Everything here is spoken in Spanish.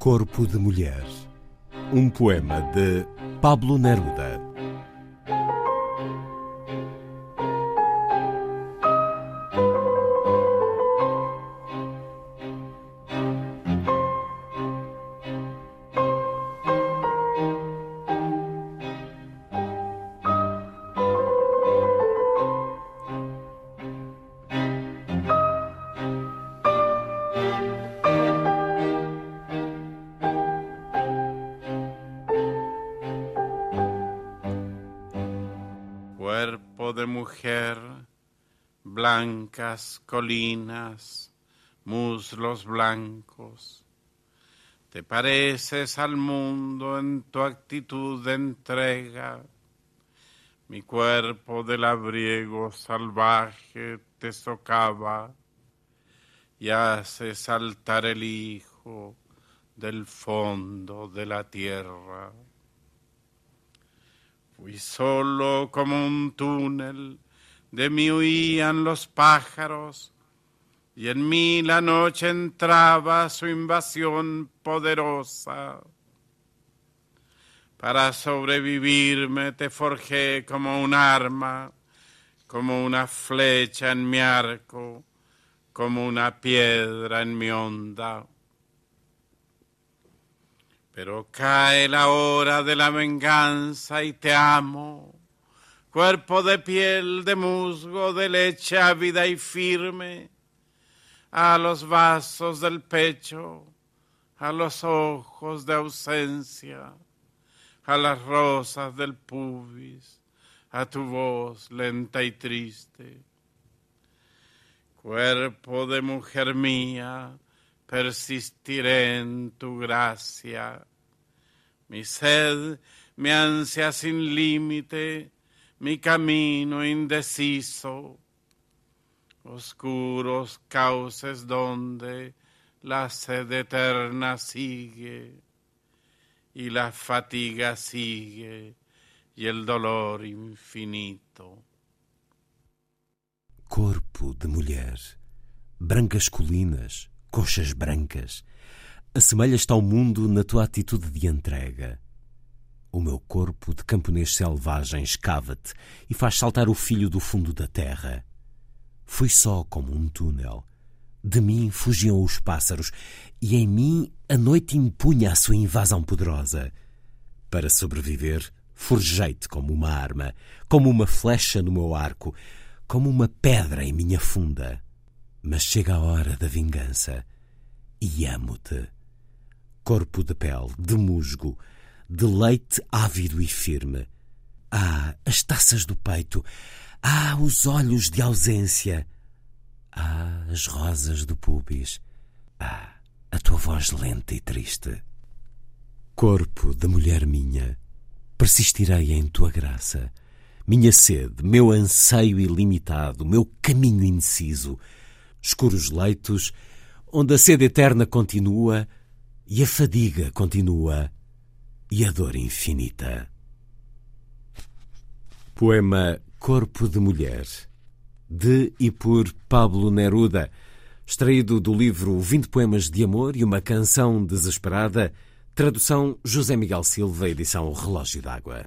Corpo de Mulher. Um poema de Pablo Neruda. De mujer, blancas colinas, muslos blancos. Te pareces al mundo en tu actitud de entrega. Mi cuerpo de labriego salvaje te socava y hace saltar el hijo del fondo de la tierra. Fui solo como un túnel, de mí huían los pájaros, y en mí la noche entraba su invasión poderosa. Para sobrevivirme te forjé como un arma, como una flecha en mi arco, como una piedra en mi onda. Pero cae la hora de la venganza y te amo, cuerpo de piel, de musgo, de leche ávida y firme, a los vasos del pecho, a los ojos de ausencia, a las rosas del pubis, a tu voz lenta y triste. Cuerpo de mujer mía, persistiré en tu gracia. Mi sed, mi ansia sin límite, mi camino indeciso, oscuros cauces donde la sed eterna sigue y la fatiga sigue y el dolor infinito. Corpo de mulher, brancas colinas, coxas brancas, assemelhas-te ao mundo na tua atitude de entrega. O meu corpo de camponês selvagem escava-te e faz saltar o filho do fundo da terra. Fui só como um túnel. De mim fugiam os pássaros e em mim a noite impunha a sua invasão poderosa. Para sobreviver, forjei-te como uma arma, como uma flecha no meu arco, como uma pedra em minha funda. Mas chega a hora da vingança e amo-te. Corpo de pele, de musgo, de leite ávido e firme. Ah, as taças do peito. Ah, os olhos de ausência. Ah, as rosas do pubis. Ah, a tua voz lenta e triste. Corpo de mulher minha, persistirei em tua graça. Minha sede, meu anseio ilimitado, meu caminho indeciso, escuros leitos, onde a sede eterna continua e a fadiga continua e a dor infinita. Poema Corpo de Mulher, de e por Pablo Neruda, extraído do livro 20 Poemas de Amor e uma Canção Desesperada, tradução José Miguel Silva, edição Relógio d'Água.